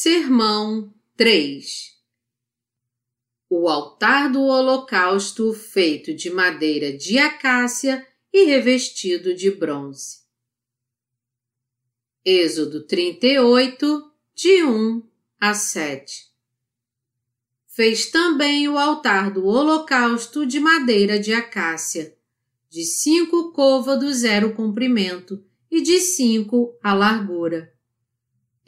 Sermão 3 O altar do holocausto feito de madeira de acácia e revestido de bronze. Êxodo 38, de 1 a 7 Fez também o altar do holocausto de madeira de acácia, de cinco côvados era o comprimento e de cinco a largura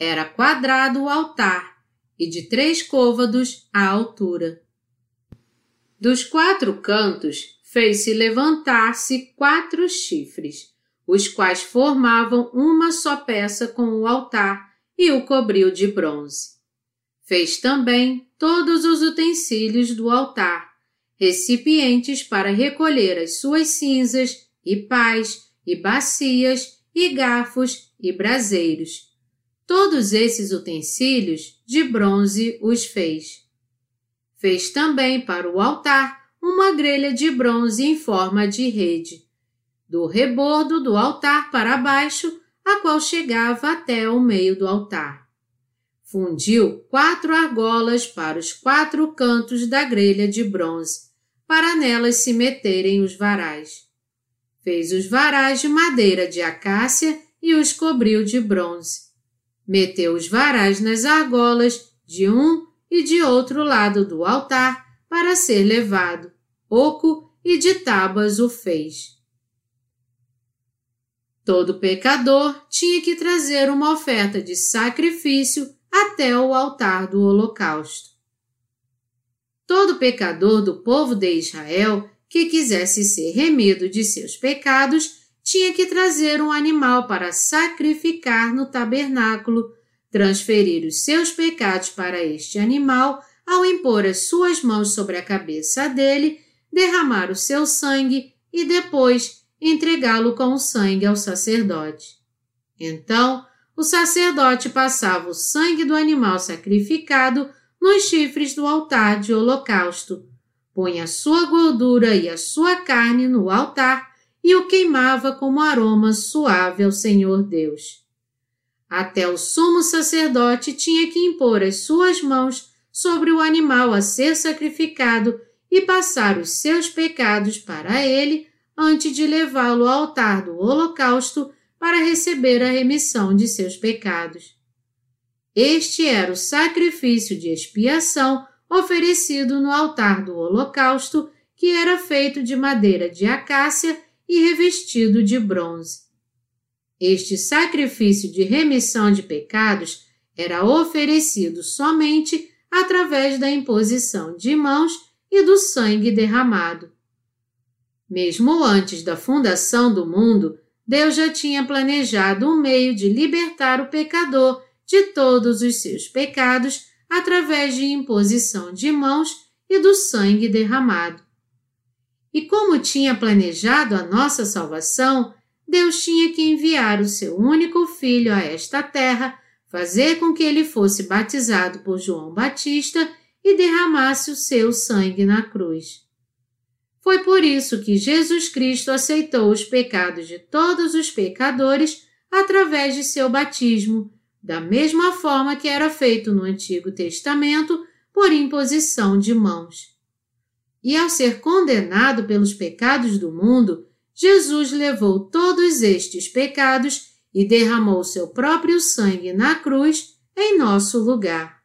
era quadrado o altar e de três côvados a altura. Dos quatro cantos fez-se levantar-se quatro chifres, os quais formavam uma só peça com o altar e o cobriu de bronze. Fez também todos os utensílios do altar, recipientes para recolher as suas cinzas, e pás, e bacias, e garfos, e braseiros Todos esses utensílios de bronze os fez. Fez também para o altar uma grelha de bronze em forma de rede, do rebordo do altar para baixo, a qual chegava até o meio do altar. Fundiu quatro argolas para os quatro cantos da grelha de bronze, para nelas se meterem os varais. Fez os varais de madeira de acácia e os cobriu de bronze meteu os varais nas argolas de um e de outro lado do altar para ser levado. Oco e de tábuas o fez. Todo pecador tinha que trazer uma oferta de sacrifício até o altar do holocausto. Todo pecador do povo de Israel que quisesse ser remido de seus pecados tinha que trazer um animal para sacrificar no tabernáculo, transferir os seus pecados para este animal ao impor as suas mãos sobre a cabeça dele, derramar o seu sangue e depois entregá-lo com o sangue ao sacerdote. Então, o sacerdote passava o sangue do animal sacrificado nos chifres do altar de holocausto, punha a sua gordura e a sua carne no altar e o queimava como aroma suave ao Senhor Deus. Até o sumo sacerdote tinha que impor as suas mãos sobre o animal a ser sacrificado e passar os seus pecados para ele antes de levá-lo ao altar do holocausto para receber a remissão de seus pecados. Este era o sacrifício de expiação oferecido no altar do holocausto, que era feito de madeira de acácia e revestido de bronze. Este sacrifício de remissão de pecados era oferecido somente através da imposição de mãos e do sangue derramado. Mesmo antes da fundação do mundo, Deus já tinha planejado um meio de libertar o pecador de todos os seus pecados através de imposição de mãos e do sangue derramado. E como tinha planejado a nossa salvação, Deus tinha que enviar o seu único filho a esta terra, fazer com que ele fosse batizado por João Batista e derramasse o seu sangue na cruz. Foi por isso que Jesus Cristo aceitou os pecados de todos os pecadores através de seu batismo, da mesma forma que era feito no Antigo Testamento por imposição de mãos. E ao ser condenado pelos pecados do mundo, Jesus levou todos estes pecados e derramou seu próprio sangue na cruz em nosso lugar.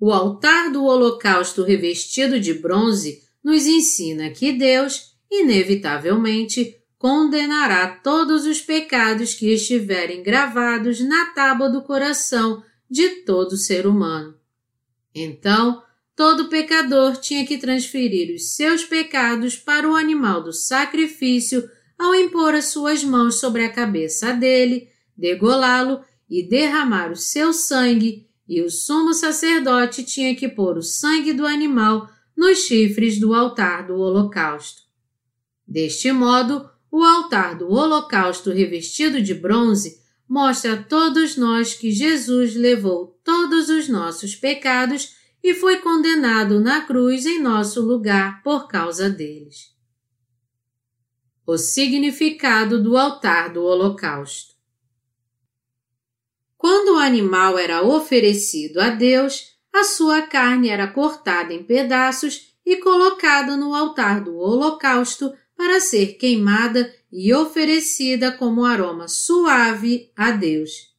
O altar do holocausto revestido de bronze nos ensina que Deus, inevitavelmente, condenará todos os pecados que estiverem gravados na tábua do coração de todo ser humano. Então, todo pecador tinha que transferir os seus pecados para o animal do sacrifício ao impor as suas mãos sobre a cabeça dele, degolá-lo e derramar o seu sangue, e o sumo sacerdote tinha que pôr o sangue do animal nos chifres do altar do holocausto. Deste modo, o altar do holocausto revestido de bronze mostra a todos nós que Jesus levou todos os nossos pecados e foi condenado na cruz em nosso lugar por causa deles. O significado do altar do Holocausto. Quando o animal era oferecido a Deus, a sua carne era cortada em pedaços e colocada no altar do holocausto para ser queimada e oferecida como aroma suave a Deus.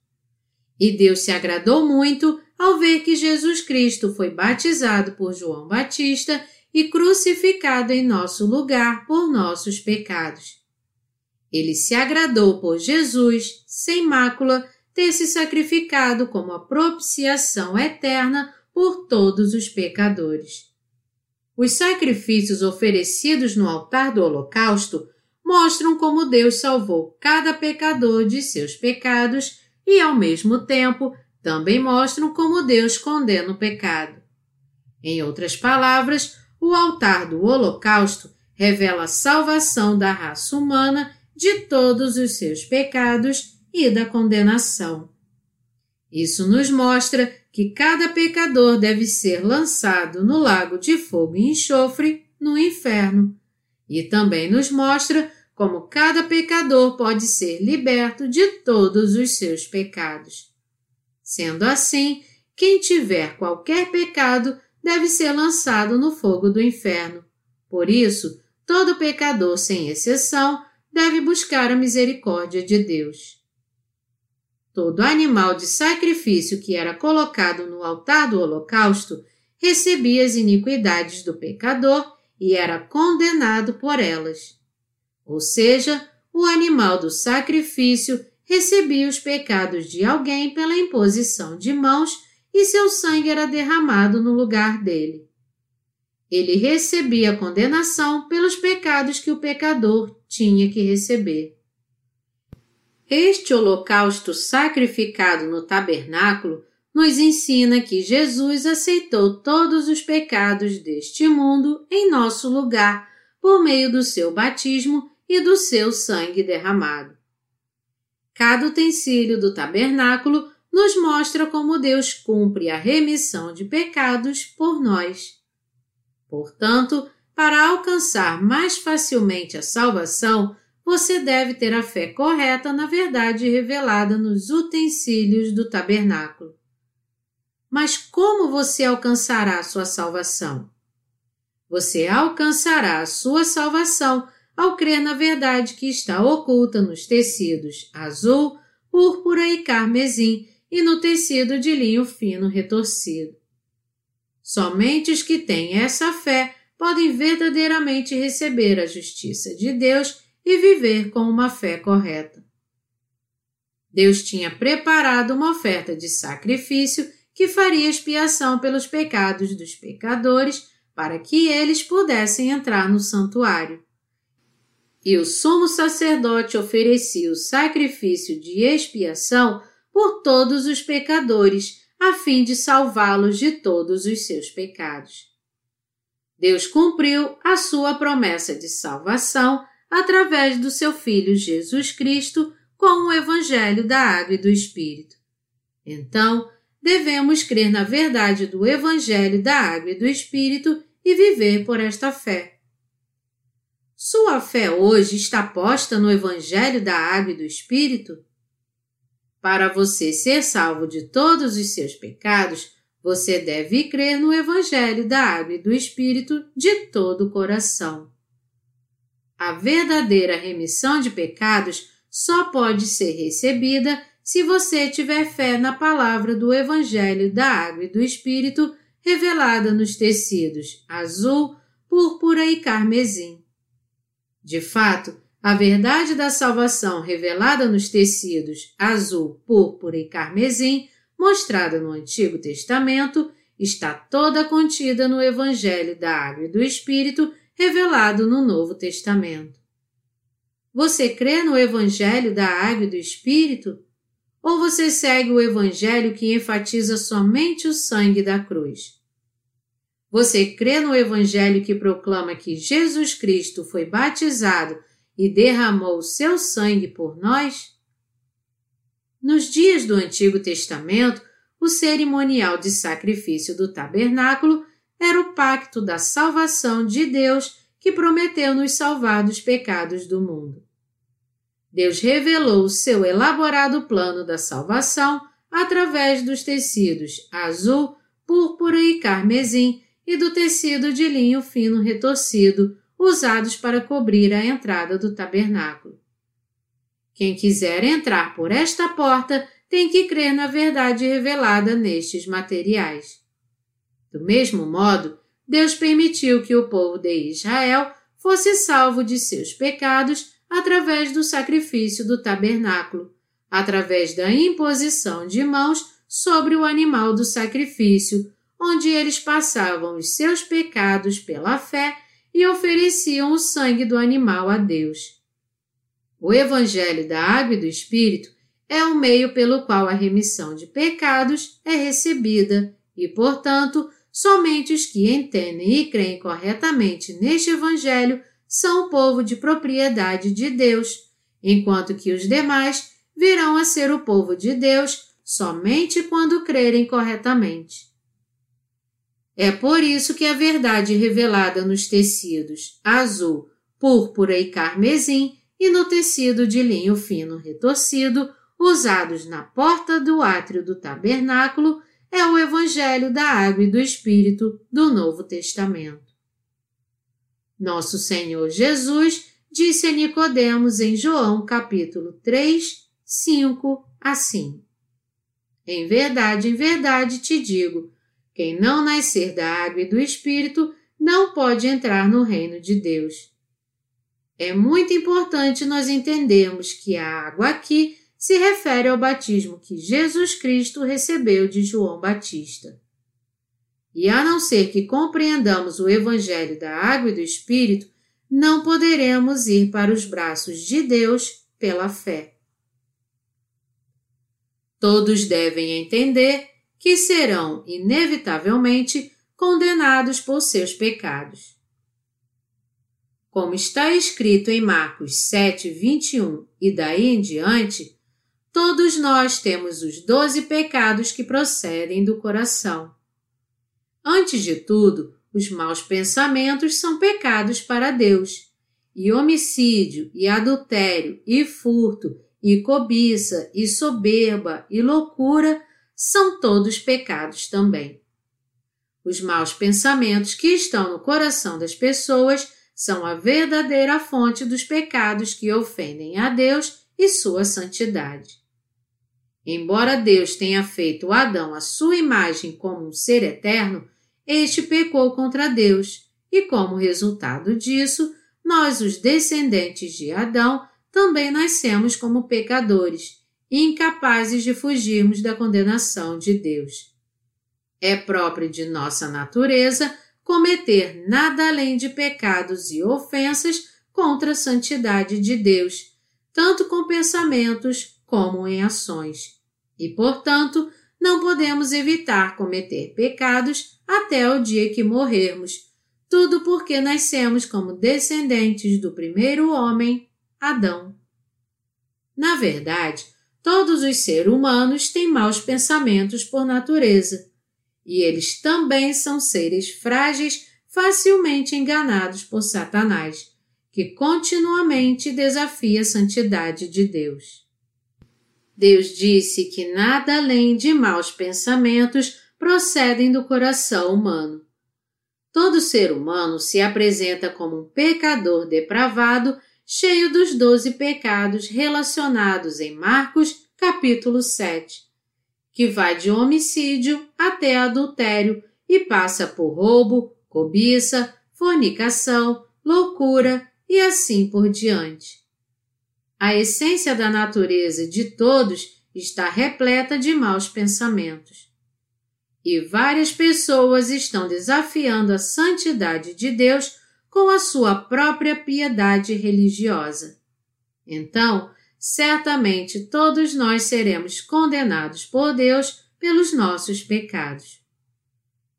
E Deus se agradou muito ao ver que Jesus Cristo foi batizado por João Batista e crucificado em nosso lugar por nossos pecados. Ele se agradou por Jesus, sem mácula, ter se sacrificado como a propiciação eterna por todos os pecadores. Os sacrifícios oferecidos no altar do Holocausto mostram como Deus salvou cada pecador de seus pecados e, ao mesmo tempo, também mostram como Deus condena o pecado. Em outras palavras, o altar do Holocausto revela a salvação da raça humana de todos os seus pecados e da condenação. Isso nos mostra que cada pecador deve ser lançado no lago de fogo e enxofre no inferno, e também nos mostra como cada pecador pode ser liberto de todos os seus pecados. Sendo assim, quem tiver qualquer pecado deve ser lançado no fogo do inferno. Por isso, todo pecador, sem exceção, deve buscar a misericórdia de Deus. Todo animal de sacrifício que era colocado no altar do holocausto recebia as iniquidades do pecador e era condenado por elas. Ou seja, o animal do sacrifício recebia os pecados de alguém pela imposição de mãos e seu sangue era derramado no lugar dele. Ele recebia a condenação pelos pecados que o pecador tinha que receber. Este holocausto sacrificado no tabernáculo nos ensina que Jesus aceitou todos os pecados deste mundo em nosso lugar por meio do seu batismo e do seu sangue derramado. Cada utensílio do tabernáculo nos mostra como Deus cumpre a remissão de pecados por nós. Portanto, para alcançar mais facilmente a salvação, você deve ter a fé correta na verdade revelada nos utensílios do tabernáculo. Mas como você alcançará a sua salvação? Você alcançará a sua salvação ao crer na verdade que está oculta nos tecidos azul, púrpura e carmesim e no tecido de linho fino retorcido. Somente os que têm essa fé podem verdadeiramente receber a justiça de Deus e viver com uma fé correta. Deus tinha preparado uma oferta de sacrifício que faria expiação pelos pecados dos pecadores para que eles pudessem entrar no santuário. E o sumo sacerdote oferecia o sacrifício de expiação por todos os pecadores, a fim de salvá-los de todos os seus pecados. Deus cumpriu a sua promessa de salvação através do seu Filho Jesus Cristo com o Evangelho da Água e do Espírito. Então, devemos crer na verdade do Evangelho da Água e do Espírito e viver por esta fé. Sua fé hoje está posta no Evangelho da Água e do Espírito? Para você ser salvo de todos os seus pecados, você deve crer no Evangelho da Água e do Espírito de todo o coração. A verdadeira remissão de pecados só pode ser recebida se você tiver fé na palavra do Evangelho da Água e do Espírito revelada nos tecidos azul, púrpura e carmesim. De fato, a verdade da salvação revelada nos tecidos azul, púrpura e carmesim, mostrada no Antigo Testamento, está toda contida no Evangelho da Água e do Espírito revelado no Novo Testamento. Você crê no Evangelho da Água e do Espírito? Ou você segue o Evangelho que enfatiza somente o sangue da cruz? Você crê no Evangelho que proclama que Jesus Cristo foi batizado e derramou o seu sangue por nós? Nos dias do Antigo Testamento, o cerimonial de sacrifício do tabernáculo era o pacto da salvação de Deus que prometeu nos salvar dos pecados do mundo. Deus revelou o seu elaborado plano da salvação através dos tecidos azul, púrpura e carmesim e do tecido de linho fino retorcido usados para cobrir a entrada do tabernáculo. Quem quiser entrar por esta porta tem que crer na verdade revelada nestes materiais. Do mesmo modo, Deus permitiu que o povo de Israel fosse salvo de seus pecados através do sacrifício do tabernáculo, através da imposição de mãos sobre o animal do sacrifício, onde eles passavam os seus pecados pela fé e ofereciam o sangue do animal a Deus. O Evangelho da Água e do Espírito é o meio pelo qual a remissão de pecados é recebida e, portanto, somente os que entendem e creem corretamente neste Evangelho são o povo de propriedade de Deus, enquanto que os demais virão a ser o povo de Deus somente quando crerem corretamente. É por isso que a verdade revelada nos tecidos azul, púrpura e carmesim e no tecido de linho fino retorcido, usados na porta do átrio do tabernáculo, é o Evangelho da Água e do Espírito do Novo Testamento. Nosso Senhor Jesus disse a Nicodemos em João capítulo 3, 5, assim: Em verdade, em verdade te digo, quem não nascer da água e do Espírito não pode entrar no reino de Deus. É muito importante nós entendermos que a água aqui se refere ao batismo que Jesus Cristo recebeu de João Batista. E a não ser que compreendamos o Evangelho da Água e do Espírito, não poderemos ir para os braços de Deus pela fé. Todos devem entender que serão, inevitavelmente, condenados por seus pecados. Como está escrito em Marcos 7, 21 e daí em diante, todos nós temos os doze pecados que procedem do coração. Antes de tudo, os maus pensamentos são pecados para Deus, e homicídio, e adultério, e furto, e cobiça, e soberba, e loucura são todos pecados também. Os maus pensamentos que estão no coração das pessoas são a verdadeira fonte dos pecados que ofendem a Deus e sua santidade. Embora Deus tenha feito Adão à sua imagem como um ser eterno, este pecou contra Deus, e como resultado disso, nós, os descendentes de Adão, também nascemos como pecadores, incapazes de fugirmos da condenação de Deus. É próprio de nossa natureza cometer nada além de pecados e ofensas contra a santidade de Deus, tanto com pensamentos como em ações. E, portanto, não podemos evitar cometer pecados até o dia que morrermos, tudo porque nascemos como descendentes do primeiro homem, Adão. Na verdade, todos os seres humanos têm maus pensamentos por natureza, e eles também são seres frágeis, facilmente enganados por Satanás, que continuamente desafia a santidade de Deus. Deus disse que nada além de maus pensamentos procedem do coração humano. Todo ser humano se apresenta como um pecador depravado, cheio dos doze pecados relacionados em Marcos, capítulo 7, que vai de homicídio até adultério e passa por roubo, cobiça, fornicação, loucura e assim por diante. A essência da natureza de todos está repleta de maus pensamentos. E várias pessoas estão desafiando a santidade de Deus com a sua própria piedade religiosa. Então, certamente todos nós seremos condenados por Deus pelos nossos pecados.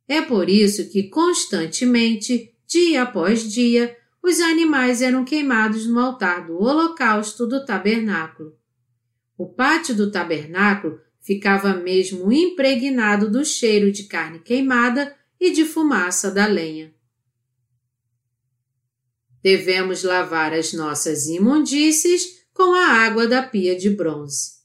É por isso que constantemente, dia após dia, os animais eram queimados no altar do holocausto do tabernáculo. O pátio do tabernáculo ficava mesmo impregnado do cheiro de carne queimada e de fumaça da lenha. Devemos lavar as nossas imundícies com a água da pia de bronze.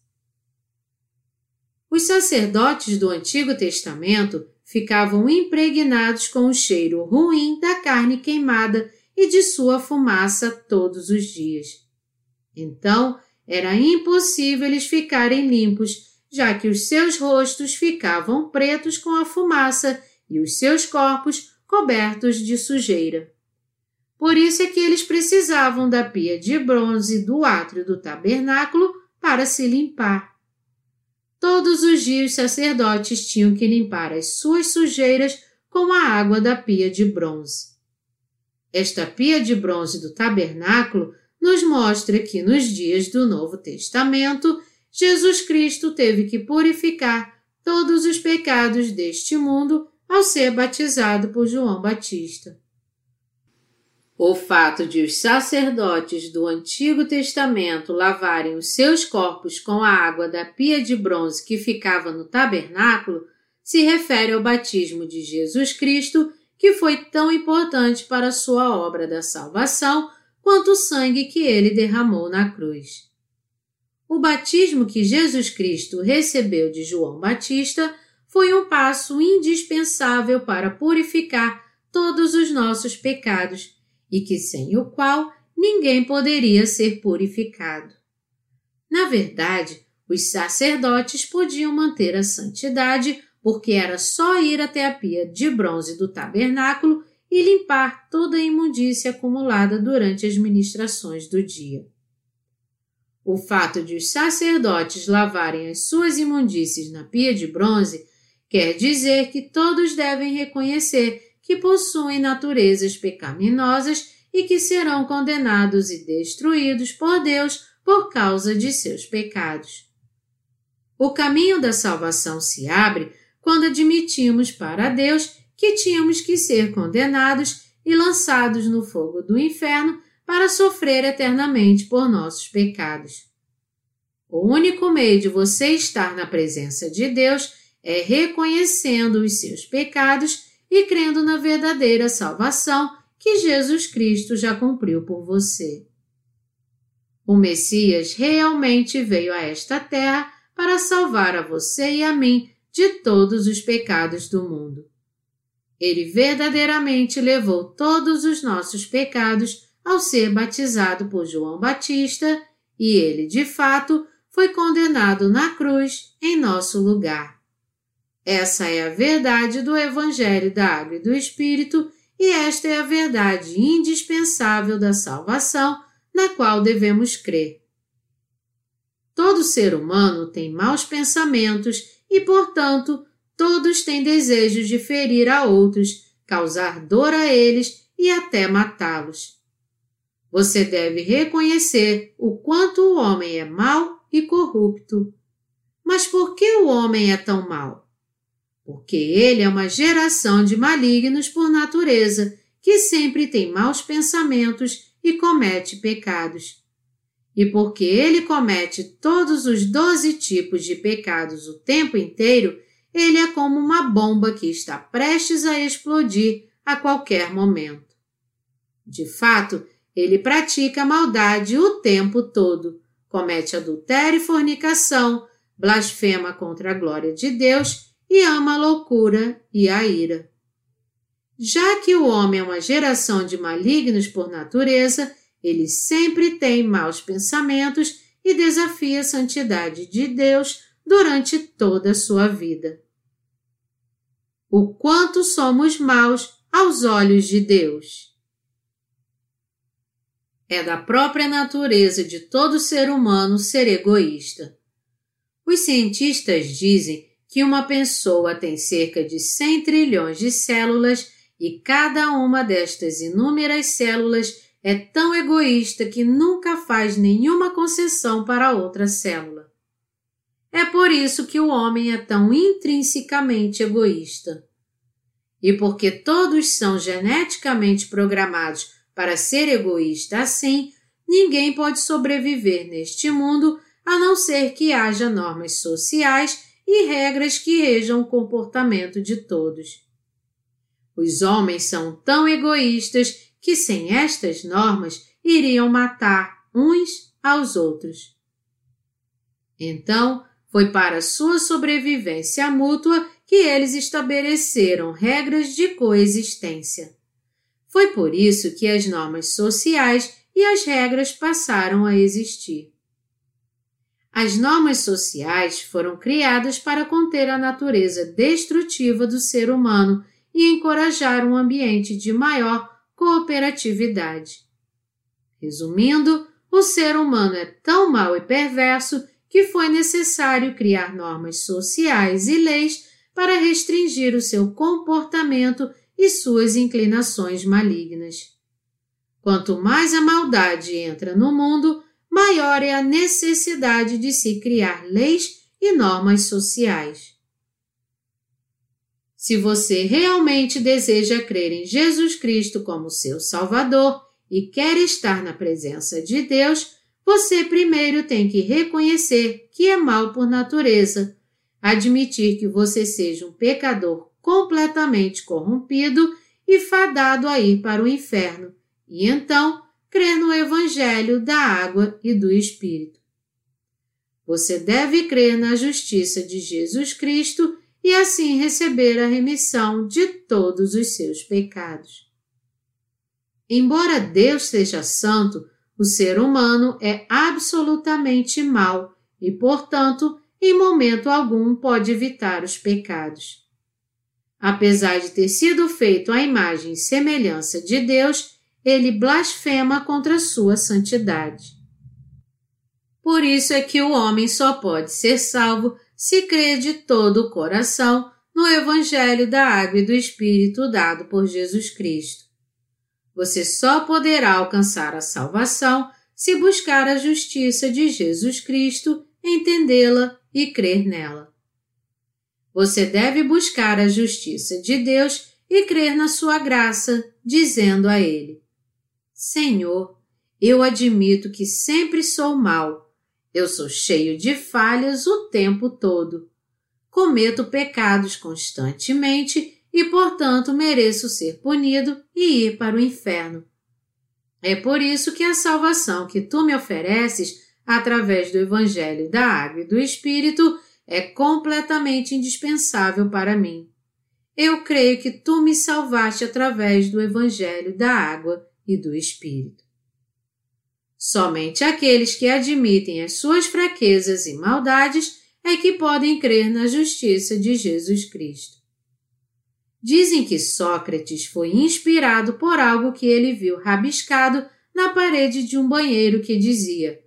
Os sacerdotes do Antigo Testamento ficavam impregnados com o cheiro ruim da carne queimada e de sua fumaça todos os dias. Então, era impossível eles ficarem limpos, já que os seus rostos ficavam pretos com a fumaça e os seus corpos cobertos de sujeira. Por isso é que eles precisavam da pia de bronze do átrio do tabernáculo para se limpar. Todos os dias os sacerdotes tinham que limpar as suas sujeiras com a água da pia de bronze. Esta pia de bronze do tabernáculo nos mostra que nos dias do Novo Testamento, Jesus Cristo teve que purificar todos os pecados deste mundo ao ser batizado por João Batista. O fato de os sacerdotes do Antigo Testamento lavarem os seus corpos com a água da pia de bronze que ficava no tabernáculo se refere ao batismo de Jesus Cristo, que foi tão importante para a sua obra da salvação quanto o sangue que ele derramou na cruz. O batismo que Jesus Cristo recebeu de João Batista foi um passo indispensável para purificar todos os nossos pecados e que sem o qual ninguém poderia ser purificado. Na verdade, os sacerdotes podiam manter a santidade porque era só ir até a pia de bronze do tabernáculo e limpar toda a imundícia acumulada durante as ministrações do dia. O fato de os sacerdotes lavarem as suas imundícies na pia de bronze quer dizer que todos devem reconhecer que possuem naturezas pecaminosas e que serão condenados e destruídos por Deus por causa de seus pecados. O caminho da salvação se abre quando admitimos para Deus que tínhamos que ser condenados e lançados no fogo do inferno para sofrer eternamente por nossos pecados. O único meio de você estar na presença de Deus é reconhecendo os seus pecados e crendo na verdadeira salvação que Jesus Cristo já cumpriu por você. O Messias realmente veio a esta terra para salvar a você e a mim de todos os pecados do mundo. Ele verdadeiramente levou todos os nossos pecados ao ser batizado por João Batista e ele, de fato, foi condenado na cruz em nosso lugar. Essa é a verdade do Evangelho da Água e do Espírito, e esta é a verdade indispensável da salvação na qual devemos crer. Todo ser humano tem maus pensamentos e, portanto, todos têm desejos de ferir a outros, causar dor a eles e até matá-los. Você deve reconhecer o quanto o homem é mau e corrupto. Mas por que o homem é tão mau? Porque ele é uma geração de malignos por natureza, que sempre tem maus pensamentos e comete pecados. E porque ele comete todos os doze tipos de pecados o tempo inteiro, ele é como uma bomba que está prestes a explodir a qualquer momento. De fato, ele pratica maldade o tempo todo, comete adultério e fornicação, blasfema contra a glória de Deus e ama a loucura e a ira. Já que o homem é uma geração de malignos por natureza, ele sempre tem maus pensamentos e desafia a santidade de Deus durante toda a sua vida. O quanto somos maus aos olhos de Deus. É da própria natureza de todo ser humano ser egoísta. Os cientistas dizem que uma pessoa tem cerca de 100 trilhões de células e cada uma destas inúmeras células é tão egoísta que nunca faz nenhuma concessão para outra célula. É por isso que o homem é tão intrinsecamente egoísta. E porque todos são geneticamente programados para ser egoísta assim, ninguém pode sobreviver neste mundo a não ser que haja normas sociais e regras que regam o comportamento de todos. Os homens são tão egoístas que, sem estas normas, iriam matar uns aos outros. Então, Foi para sua sobrevivência mútua que eles estabeleceram regras de coexistência. Foi por isso que as normas sociais e as regras passaram a existir. As normas sociais foram criadas para conter a natureza destrutiva do ser humano e encorajar um ambiente de maior cooperatividade. Resumindo, o ser humano é tão mau e perverso que foi necessário criar normas sociais e leis para restringir o seu comportamento e suas inclinações malignas. Quanto mais a maldade entra no mundo, maior é a necessidade de se criar leis e normas sociais. Se você realmente deseja crer em Jesus Cristo como seu Salvador e quer estar na presença de Deus, você primeiro tem que reconhecer que é mal por natureza, admitir que você seja um pecador completamente corrompido e fadado a ir para o inferno, e então crer no Evangelho da água e do Espírito. Você deve crer na justiça de Jesus Cristo e assim receber a remissão de todos os seus pecados. Embora Deus seja santo, o ser humano é absolutamente mau e, portanto, em momento algum pode evitar os pecados. Apesar de ter sido feito à imagem e semelhança de Deus, ele blasfema contra sua santidade. Por isso é que o homem só pode ser salvo se crê de todo o coração no Evangelho da Água e do Espírito dado por Jesus Cristo. Você só poderá alcançar a salvação se buscar a justiça de Jesus Cristo, entendê-la e crer nela. Você deve buscar a justiça de Deus e crer na sua graça, dizendo a Ele: Senhor, eu admito que sempre sou mau. Eu sou cheio de falhas o tempo todo. Cometo pecados constantemente e, portanto, mereço ser punido e ir para o inferno. É por isso que a salvação que tu me ofereces através do Evangelho da Água e do Espírito é completamente indispensável para mim. Eu creio que tu me salvaste através do Evangelho da Água e do Espírito. Somente aqueles que admitem as suas fraquezas e maldades é que podem crer na justiça de Jesus Cristo. Dizem que Sócrates foi inspirado por algo que ele viu rabiscado na parede de um banheiro que dizia: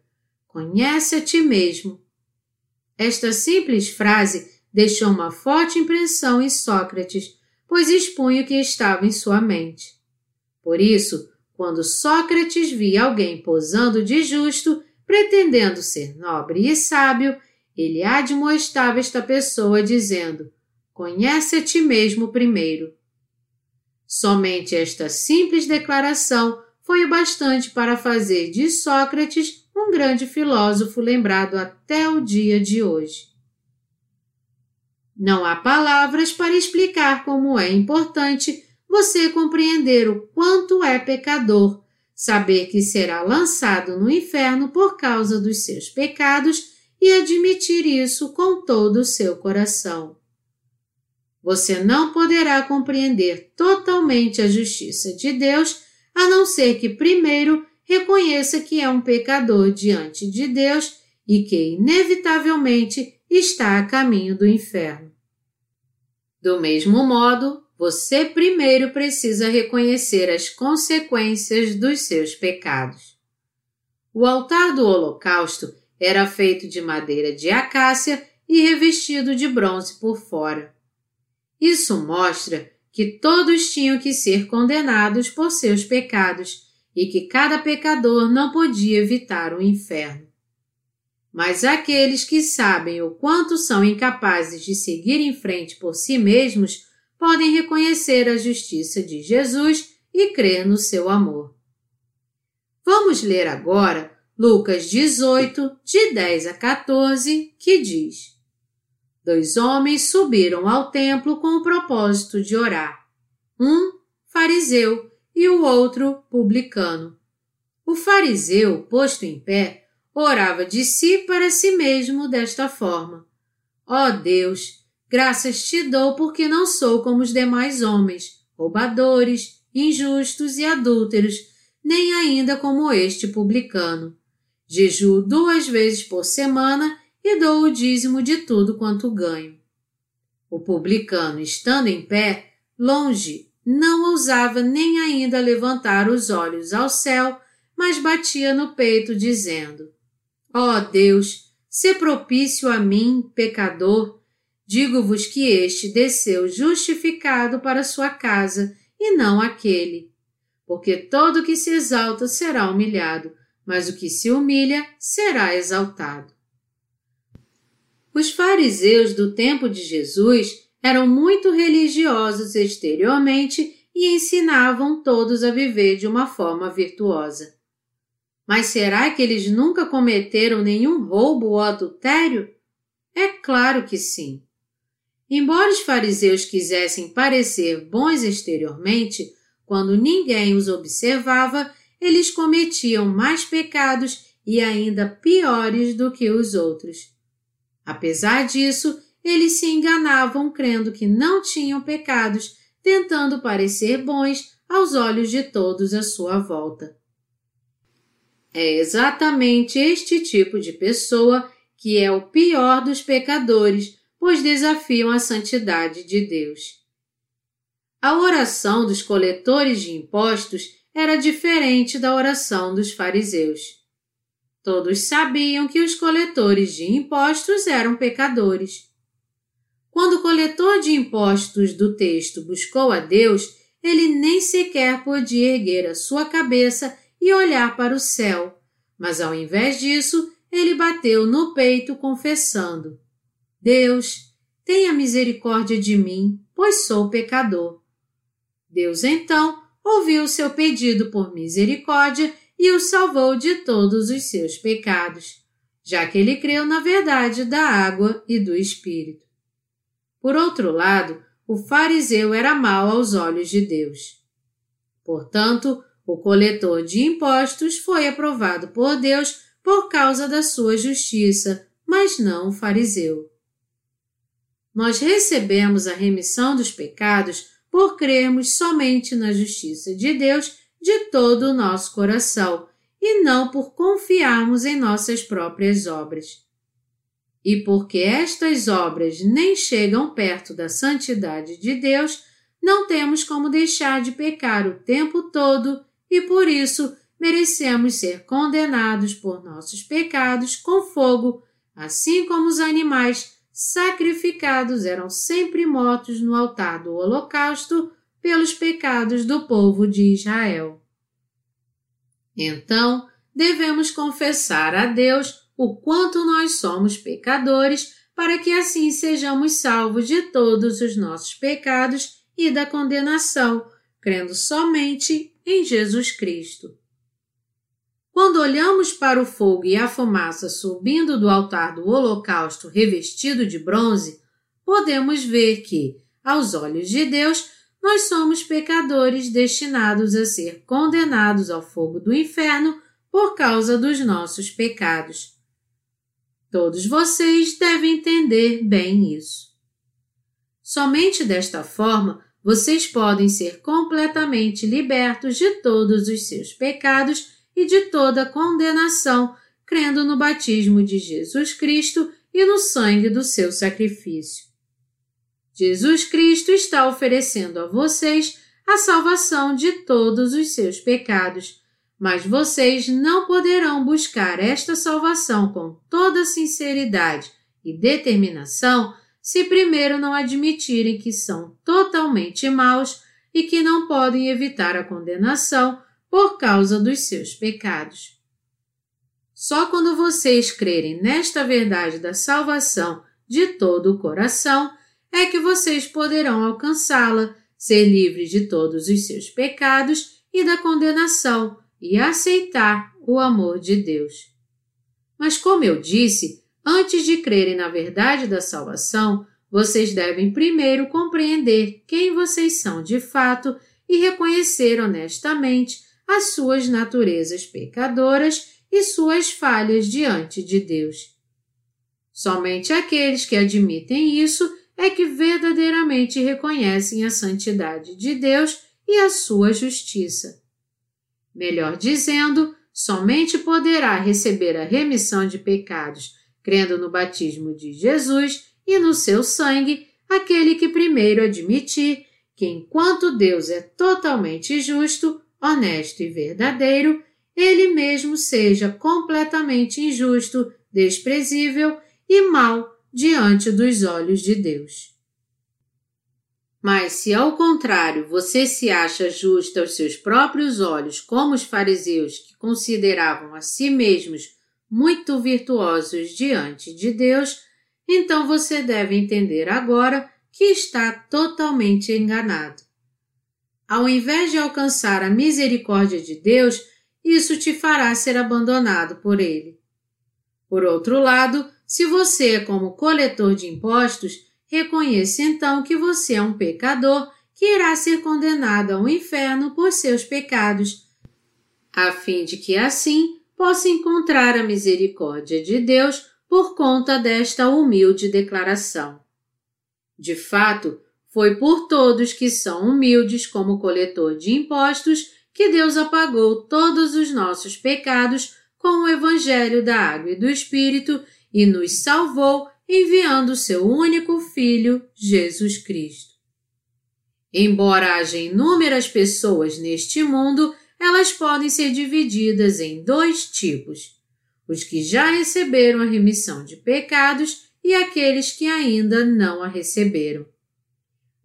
Conhece a ti mesmo. Esta simples frase deixou uma forte impressão em Sócrates, pois expunha o que estava em sua mente. Por isso, quando Sócrates via alguém posando de justo, pretendendo ser nobre e sábio, ele admoestava esta pessoa dizendo: Conhece a ti mesmo primeiro. Somente esta simples declaração foi o bastante para fazer de Sócrates um grande filósofo lembrado até o dia de hoje. Não há palavras para explicar como é importante você compreender o quanto é pecador, saber que será lançado no inferno por causa dos seus pecados e admitir isso com todo o seu coração. Você não poderá compreender totalmente a justiça de Deus a não ser que primeiro reconheça que é um pecador diante de Deus e que, inevitavelmente, está a caminho do inferno. Do mesmo modo, você primeiro precisa reconhecer as consequências dos seus pecados. O altar do holocausto era feito de madeira de acácia e revestido de bronze por fora. Isso mostra que todos tinham que ser condenados por seus pecados e que cada pecador não podia evitar o inferno. Mas aqueles que sabem o quanto são incapazes de seguir em frente por si mesmos podem reconhecer a justiça de Jesus e crer no seu amor. Vamos ler agora Lucas 18, de 10 a 14, que diz: Dois homens subiram ao templo com o propósito de orar. Um, fariseu, e o outro, publicano. O fariseu, posto em pé, orava de si para si mesmo desta forma: Ó oh Deus, graças te dou porque não sou como os demais homens, roubadores, injustos e adúlteros, nem ainda como este publicano. Jejuo duas vezes por semana e dou o dízimo de tudo quanto ganho. O publicano, estando em pé, longe, não ousava nem ainda levantar os olhos ao céu, mas batia no peito, dizendo: Ó oh Deus, se propício a mim, pecador, digo-vos que este desceu justificado para sua casa e não aquele. Porque todo que se exalta será humilhado, mas o que se humilha será exaltado. Os fariseus do tempo de Jesus eram muito religiosos exteriormente e ensinavam todos a viver de uma forma virtuosa. Mas será que eles nunca cometeram nenhum roubo ou adultério? É claro que sim. Embora os fariseus quisessem parecer bons exteriormente, quando ninguém os observava, eles cometiam mais pecados e ainda piores do que os outros. Apesar disso, eles se enganavam crendo que não tinham pecados, tentando parecer bons aos olhos de todos à sua volta. É exatamente este tipo de pessoa que é o pior dos pecadores, pois desafiam a santidade de Deus. A oração dos coletores de impostos era diferente da oração dos fariseus. Todos sabiam que os coletores de impostos eram pecadores. Quando o coletor de impostos do texto buscou a Deus, ele nem sequer podia erguer a sua cabeça e olhar para o céu, mas ao invés disso, ele bateu no peito confessando: Deus, tenha misericórdia de mim, pois sou pecador. Deus então ouviu seu pedido por misericórdia e o salvou de todos os seus pecados, já que ele creu na verdade da água e do Espírito. Por outro lado, o fariseu era mau aos olhos de Deus. Portanto, o coletor de impostos foi aprovado por Deus por causa da sua justiça, mas não o fariseu. Nós recebemos a remissão dos pecados por crermos somente na justiça de Deus de todo o nosso coração e não por confiarmos em nossas próprias obras. E porque estas obras nem chegam perto da santidade de Deus, não temos como deixar de pecar o tempo todo e por isso merecemos ser condenados por nossos pecados com fogo, assim como os animais sacrificados eram sempre mortos no altar do holocausto pelos pecados do povo de Israel. Então, devemos confessar a Deus o quanto nós somos pecadores, para que assim sejamos salvos de todos os nossos pecados e da condenação, crendo somente em Jesus Cristo. Quando olhamos para o fogo e a fumaça subindo do altar do holocausto revestido de bronze, podemos ver que, aos olhos de Deus, nós somos pecadores destinados a ser condenados ao fogo do inferno por causa dos nossos pecados. Todos vocês devem entender bem isso. Somente desta forma vocês podem ser completamente libertos de todos os seus pecados e de toda condenação, crendo no batismo de Jesus Cristo e no sangue do seu sacrifício. Jesus Cristo está oferecendo a vocês a salvação de todos os seus pecados, mas vocês não poderão buscar esta salvação com toda sinceridade e determinação se primeiro não admitirem que são totalmente maus e que não podem evitar a condenação por causa dos seus pecados. Só quando vocês crerem nesta verdade da salvação de todo o coração é que vocês poderão alcançá-la, ser livres de todos os seus pecados e da condenação e aceitar o amor de Deus. Mas, como eu disse, antes de crerem na verdade da salvação, vocês devem primeiro compreender quem vocês são de fato e reconhecer honestamente as suas naturezas pecadoras e suas falhas diante de Deus. Somente aqueles que admitem isso é que verdadeiramente reconhecem a santidade de Deus e a sua justiça. Melhor dizendo, somente poderá receber a remissão de pecados crendo no batismo de Jesus e no seu sangue aquele que primeiro admitir que, enquanto Deus é totalmente justo, honesto e verdadeiro, ele mesmo seja completamente injusto, desprezível e mau diante dos olhos de Deus. Mas se ao contrário você se acha justo aos seus próprios olhos, como os fariseus que consideravam a si mesmos muito virtuosos diante de Deus, então você deve entender agora que está totalmente enganado. Ao invés de alcançar a misericórdia de Deus, isso te fará ser abandonado por Ele. Por outro lado, se você é como coletor de impostos, reconheça então que você é um pecador que irá ser condenado ao inferno por seus pecados, a fim de que assim possa encontrar a misericórdia de Deus por conta desta humilde declaração. De fato, foi por todos que são humildes como coletor de impostos que Deus apagou todos os nossos pecados com o Evangelho da Água e do Espírito e nos salvou enviando seu único Filho, Jesus Cristo. Embora haja inúmeras pessoas neste mundo, elas podem ser divididas em dois tipos: os que já receberam a remissão de pecados e aqueles que ainda não a receberam.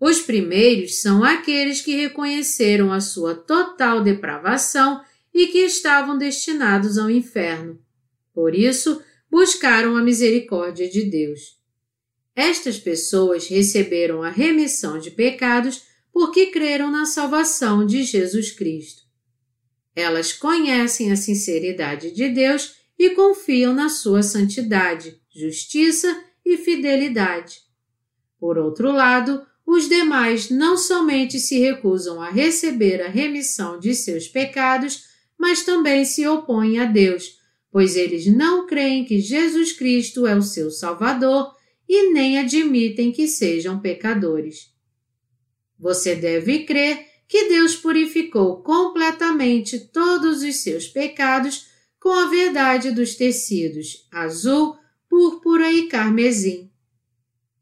Os primeiros são aqueles que reconheceram a sua total depravação e que estavam destinados ao inferno. Por isso, buscaram a misericórdia de Deus. Estas pessoas receberam a remissão de pecados porque creram na salvação de Jesus Cristo. Elas conhecem a sinceridade de Deus e confiam na sua santidade, justiça e fidelidade. Por outro lado, os demais não somente se recusam a receber a remissão de seus pecados, mas também se opõem a Deus, pois eles não creem que Jesus Cristo é o seu Salvador e nem admitem que sejam pecadores. Você deve crer que Deus purificou completamente todos os seus pecados com a verdade dos tecidos azul, púrpura e carmesim.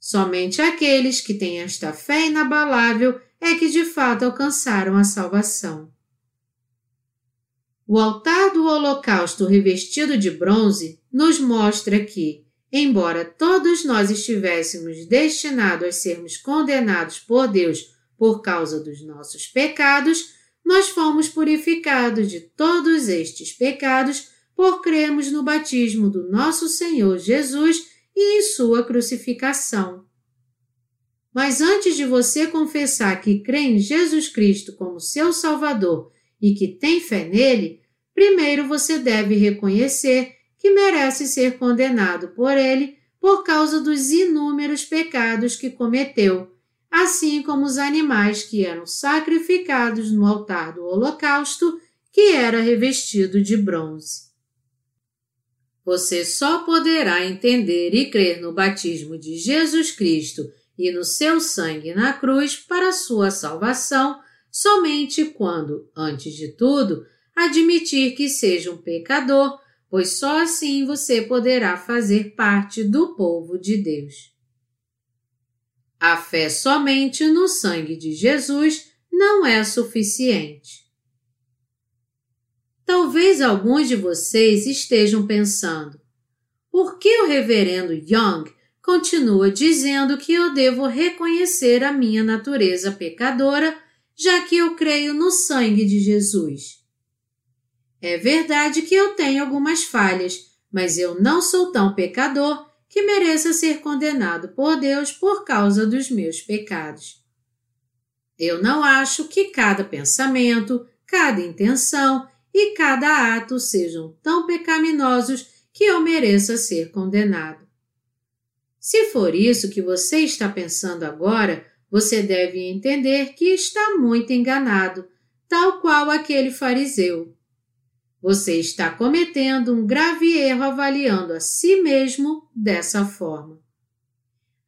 Somente aqueles que têm esta fé inabalável é que de fato alcançaram a salvação. O altar do holocausto revestido de bronze nos mostra que, embora todos nós estivéssemos destinados a sermos condenados por Deus por causa dos nossos pecados, nós fomos purificados de todos estes pecados por cremos no batismo do nosso Senhor Jesus e em sua crucificação. Mas antes de você confessar que crê em Jesus Cristo como seu Salvador e que tem fé nele, primeiro você deve reconhecer que merece ser condenado por ele por causa dos inúmeros pecados que cometeu assim como os animais que eram sacrificados no altar do holocausto, que era revestido de bronze. Você só poderá entender e crer no batismo de Jesus Cristo e no seu sangue na cruz para sua salvação somente quando, antes de tudo, admitir que seja um pecador, pois só assim você poderá fazer parte do povo de Deus. A fé somente no sangue de Jesus não é suficiente. Talvez alguns de vocês estejam pensando: por que o reverendo Young continua dizendo que eu devo reconhecer a minha natureza pecadora, já que eu creio no sangue de Jesus? É verdade que eu tenho algumas falhas, mas eu não sou tão pecador que mereça ser condenado por Deus por causa dos meus pecados. Eu não acho que cada pensamento, cada intenção e cada ato sejam tão pecaminosos que eu mereça ser condenado. Se for isso que você está pensando agora, você deve entender que está muito enganado, tal qual aquele fariseu. Você está cometendo um grave erro avaliando a si mesmo dessa forma.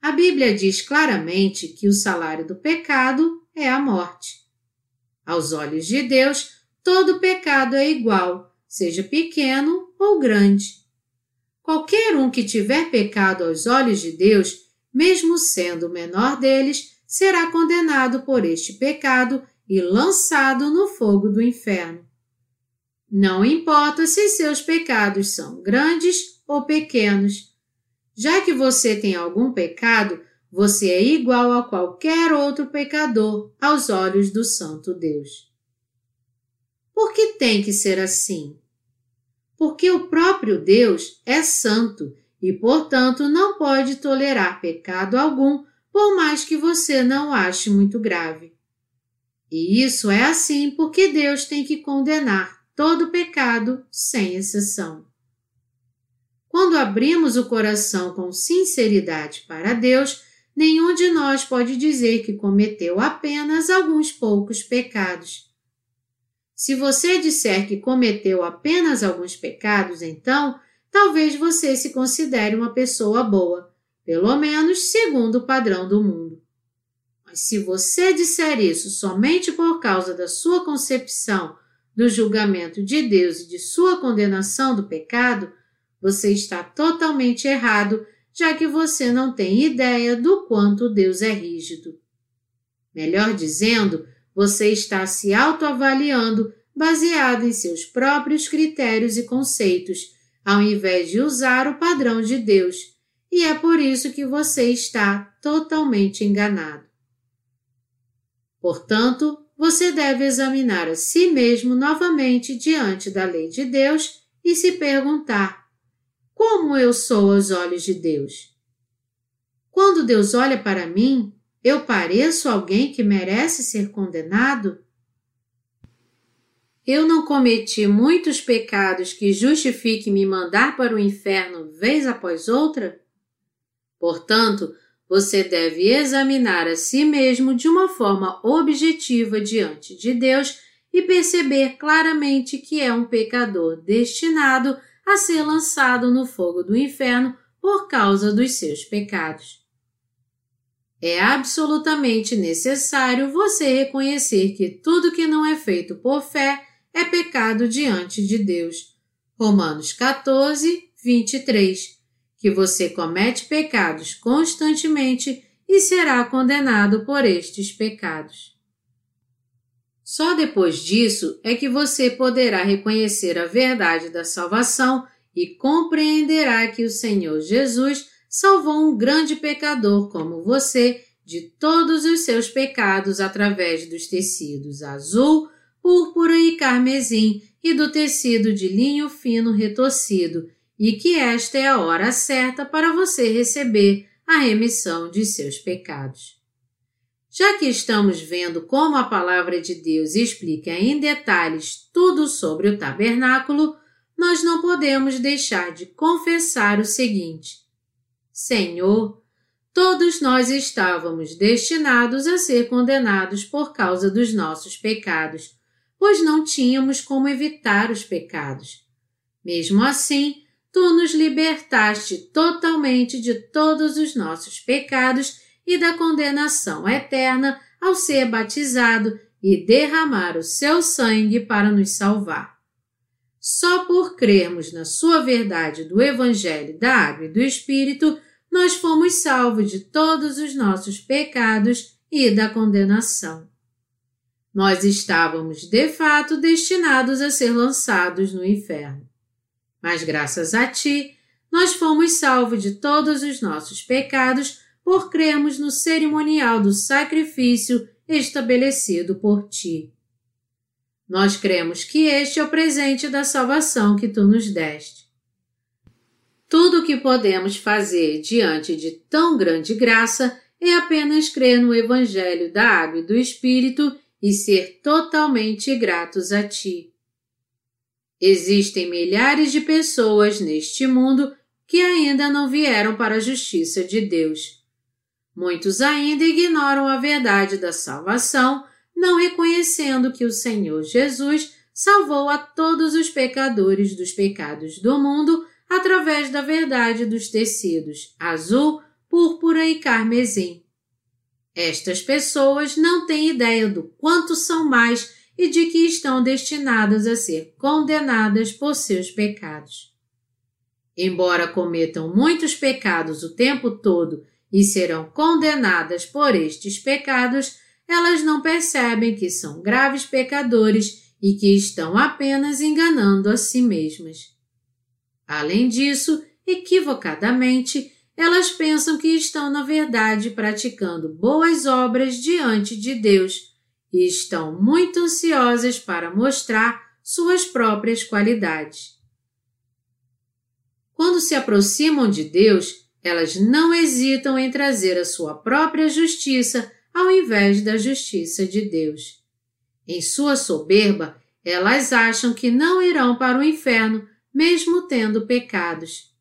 A Bíblia diz claramente que o salário do pecado é a morte. Aos olhos de Deus, todo pecado é igual, seja pequeno ou grande. Qualquer um que tiver pecado aos olhos de Deus, mesmo sendo o menor deles, será condenado por este pecado e lançado no fogo do inferno. Não importa se seus pecados são grandes ou pequenos. Já que você tem algum pecado, você é igual a qualquer outro pecador aos olhos do Santo Deus. Por que tem que ser assim? Porque o próprio Deus é santo e, portanto, não pode tolerar pecado algum, por mais que você não ache muito grave. E isso é assim porque Deus tem que condenar todo pecado, sem exceção. Quando abrimos o coração com sinceridade para Deus, nenhum de nós pode dizer que cometeu apenas alguns poucos pecados. Se você disser que cometeu apenas alguns pecados, então talvez você se considere uma pessoa boa, pelo menos segundo o padrão do mundo. Mas se você disser isso somente por causa da sua concepção do julgamento de Deus e de sua condenação do pecado, você está totalmente errado, já que você não tem ideia do quanto Deus é rígido. Melhor dizendo, você está se autoavaliando baseado em seus próprios critérios e conceitos, ao invés de usar o padrão de Deus, e é por isso que você está totalmente enganado. Portanto, você deve examinar a si mesmo novamente diante da lei de Deus e se perguntar: como eu sou aos olhos de Deus? Quando Deus olha para mim, eu pareço alguém que merece ser condenado? Eu não cometi muitos pecados que justifiquem me mandar para o inferno vez após outra? Portanto, você deve examinar a si mesmo de uma forma objetiva diante de Deus e perceber claramente que é um pecador destinado a ser lançado no fogo do inferno por causa dos seus pecados. É absolutamente necessário você reconhecer que tudo que não é feito por fé é pecado diante de Deus. Romanos 14, 23 que você comete pecados constantemente e será condenado por estes pecados. Só depois disso é que você poderá reconhecer a verdade da salvação e compreenderá que o Senhor Jesus salvou um grande pecador como você de todos os seus pecados através dos tecidos azul, púrpura e carmesim e do tecido de linho fino retorcido e que esta é a hora certa para você receber a remissão de seus pecados. Já que estamos vendo como a palavra de Deus explica em detalhes tudo sobre o tabernáculo, nós não podemos deixar de confessar o seguinte: Senhor, todos nós estávamos destinados a ser condenados por causa dos nossos pecados, pois não tínhamos como evitar os pecados. Mesmo assim, tu nos libertaste totalmente de todos os nossos pecados e da condenação eterna ao ser batizado e derramar o seu sangue para nos salvar. Só por crermos na sua verdade do Evangelho da Água e do Espírito, nós fomos salvos de todos os nossos pecados e da condenação. Nós estávamos, de fato, destinados a ser lançados no inferno mas graças a ti, nós fomos salvos de todos os nossos pecados por crermos no cerimonial do sacrifício estabelecido por ti. Nós cremos que este é o presente da salvação que tu nos deste. Tudo o que podemos fazer diante de tão grande graça é apenas crer no Evangelho da Água e do Espírito e ser totalmente gratos a Ti. Existem milhares de pessoas neste mundo que ainda não vieram para a justiça de Deus. Muitos ainda ignoram a verdade da salvação, não reconhecendo que o Senhor Jesus salvou a todos os pecadores dos pecados do mundo através da verdade dos tecidos azul, púrpura e carmesim. Estas pessoas não têm ideia do quanto são mais e de que estão destinadas a ser condenadas por seus pecados. Embora cometam muitos pecados o tempo todo e serão condenadas por estes pecados, elas não percebem que são graves pecadores e que estão apenas enganando a si mesmas. Além disso, equivocadamente, elas pensam que estão, na verdade, praticando boas obras diante de Deus e estão muito ansiosas para mostrar suas próprias qualidades. Quando se aproximam de Deus, elas não hesitam em trazer a sua própria justiça ao invés da justiça de Deus. Em sua soberba, elas acham que não irão para o inferno, mesmo tendo pecados.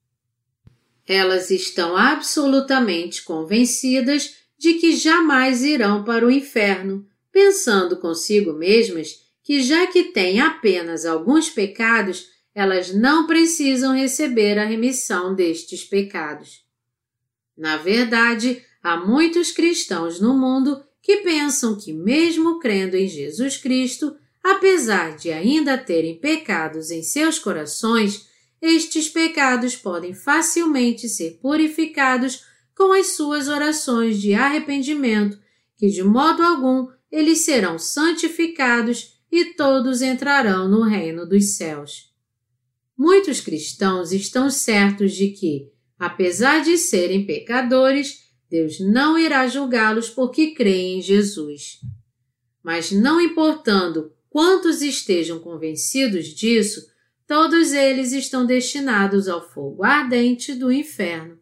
Elas estão absolutamente convencidas de que jamais irão para o inferno, pensando consigo mesmas que, já que têm apenas alguns pecados, elas não precisam receber a remissão destes pecados. Na verdade, há muitos cristãos no mundo que pensam que, mesmo crendo em Jesus Cristo, apesar de ainda terem pecados em seus corações, estes pecados podem facilmente ser purificados com as suas orações de arrependimento, que de modo algum eles serão santificados e todos entrarão no reino dos céus. Muitos cristãos estão certos de que, apesar de serem pecadores, Deus não irá julgá-los porque creem em Jesus. Mas não importando quantos estejam convencidos disso, todos eles estão destinados ao fogo ardente do inferno.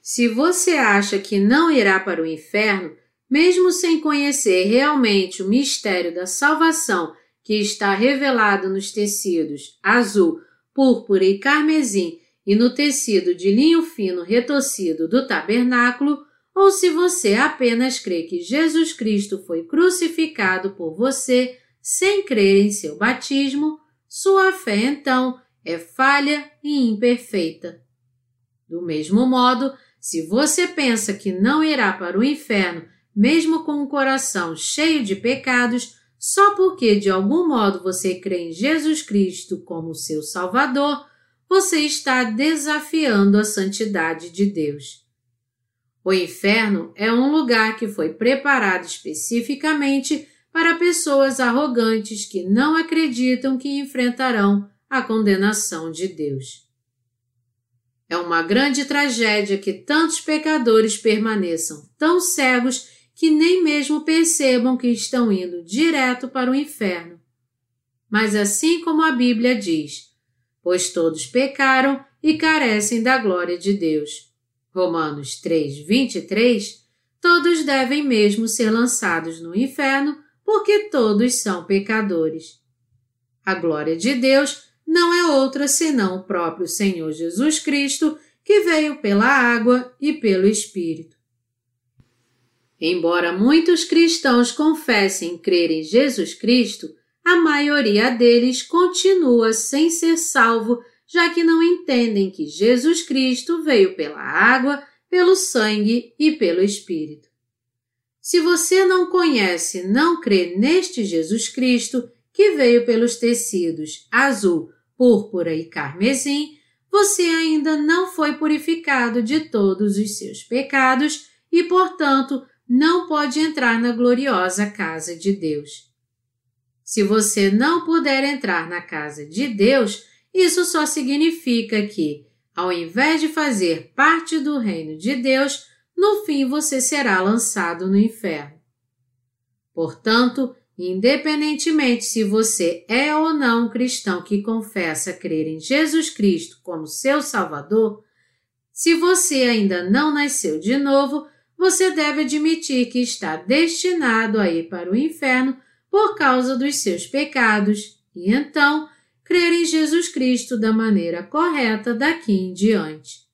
Se você acha que não irá para o inferno, mesmo sem conhecer realmente o mistério da salvação que está revelado nos tecidos azul, púrpura e carmesim e no tecido de linho fino retorcido do tabernáculo, ou se você apenas crê que Jesus Cristo foi crucificado por você sem crer em seu batismo, sua fé então é falha e imperfeita. Do mesmo modo, se você pensa que não irá para o inferno, mesmo com um coração cheio de pecados, só porque de algum modo você crê em Jesus Cristo como seu Salvador, você está desafiando a santidade de Deus. O inferno é um lugar que foi preparado especificamente para pessoas arrogantes que não acreditam que enfrentarão a condenação de Deus. É uma grande tragédia que tantos pecadores permaneçam tão cegos que nem mesmo percebam que estão indo direto para o inferno. Mas assim como a Bíblia diz, pois todos pecaram e carecem da glória de Deus. Romanos 3, 23, todos devem mesmo ser lançados no inferno, porque todos são pecadores. A glória de Deus não é outra senão o próprio Senhor Jesus Cristo, que veio pela água e pelo Espírito. Embora muitos cristãos confessem crer em Jesus Cristo, a maioria deles continua sem ser salvo, já que não entendem que Jesus Cristo veio pela água, pelo sangue e pelo Espírito. Se você não conhece, não crê neste Jesus Cristo, que veio pelos tecidos azul, púrpura e carmesim, você ainda não foi purificado de todos os seus pecados e, portanto, não pode entrar na gloriosa casa de Deus. Se você não puder entrar na casa de Deus, isso só significa que, ao invés de fazer parte do reino de Deus, no fim você será lançado no inferno. Portanto, independentemente se você é ou não um cristão que confessa crer em Jesus Cristo como seu Salvador, se você ainda não nasceu de novo, você deve admitir que está destinado a ir para o inferno por causa dos seus pecados e então crer em Jesus Cristo da maneira correta daqui em diante.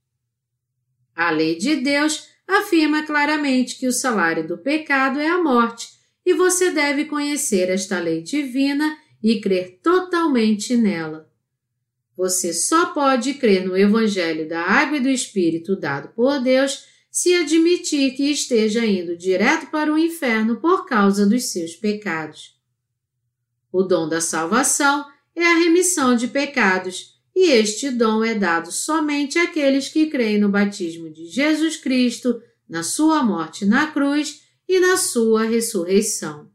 A lei de Deus afirma claramente que o salário do pecado é a morte e você deve conhecer esta lei divina e crer totalmente nela. Você só pode crer no Evangelho da Água e do Espírito dado por Deus se admitir que esteja indo direto para o inferno por causa dos seus pecados. O dom da salvação é a remissão de pecados, e este dom é dado somente àqueles que creem no batismo de Jesus Cristo, na sua morte na cruz e na sua ressurreição.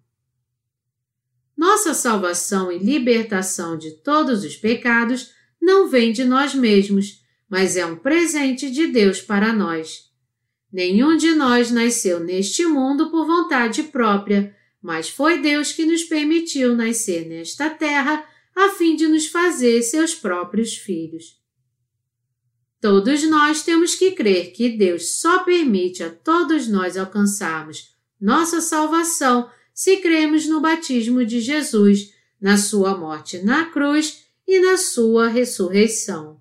Nossa salvação e libertação de todos os pecados não vem de nós mesmos, mas é um presente de Deus para nós. Nenhum de nós nasceu neste mundo por vontade própria, mas foi Deus que nos permitiu nascer nesta terra a fim de nos fazer seus próprios filhos. Todos nós temos que crer que Deus só permite a todos nós alcançarmos nossa salvação se cremos no batismo de Jesus, na sua morte na cruz e na sua ressurreição.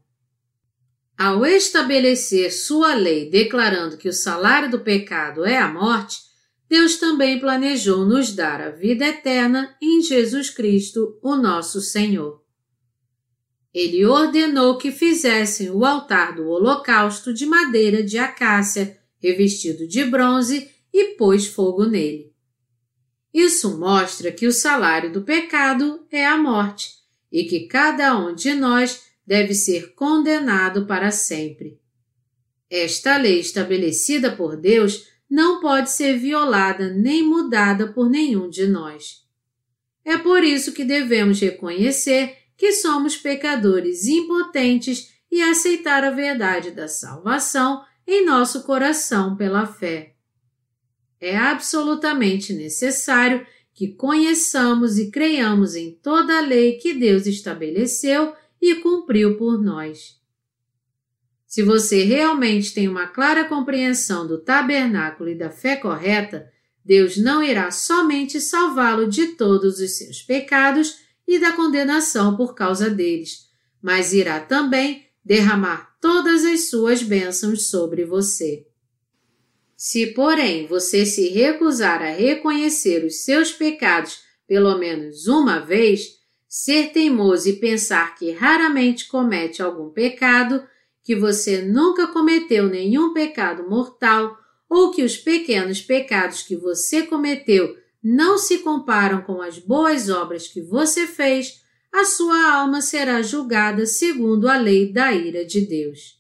Ao estabelecer sua lei declarando que o salário do pecado é a morte, Deus também planejou nos dar a vida eterna em Jesus Cristo, o nosso Senhor. Ele ordenou que fizessem o altar do holocausto de madeira de acácia, revestido de bronze, e pôs fogo nele. Isso mostra que o salário do pecado é a morte e que cada um de nós deve ser condenado para sempre. Esta lei estabelecida por Deus não pode ser violada nem mudada por nenhum de nós. É por isso que devemos reconhecer que somos pecadores impotentes e aceitar a verdade da salvação em nosso coração pela fé. É absolutamente necessário que conheçamos e creiamos em toda a lei que Deus estabeleceu e cumpriu por nós. Se você realmente tem uma clara compreensão do tabernáculo e da fé correta, Deus não irá somente salvá-lo de todos os seus pecados e da condenação por causa deles, mas irá também derramar todas as suas bênçãos sobre você. Se, porém, você se recusar a reconhecer os seus pecados pelo menos uma vez, ser teimoso e pensar que raramente comete algum pecado, que você nunca cometeu nenhum pecado mortal ou que os pequenos pecados que você cometeu não se comparam com as boas obras que você fez, a sua alma será julgada segundo a lei da ira de Deus.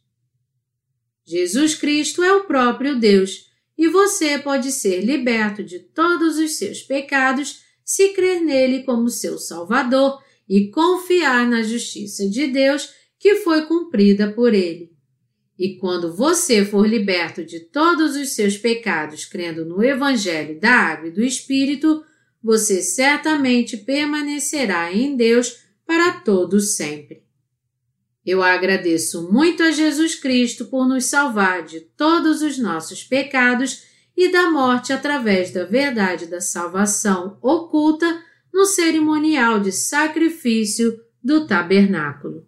Jesus Cristo é o próprio Deus e você pode ser liberto de todos os seus pecados se crer nele como seu Salvador e confiar na justiça de Deus que foi cumprida por ele. E quando você for liberto de todos os seus pecados crendo no Evangelho da Água e do Espírito, você certamente permanecerá em Deus para todo sempre. Eu agradeço muito a Jesus Cristo por nos salvar de todos os nossos pecados e da morte através da verdade da salvação oculta no cerimonial de sacrifício do tabernáculo.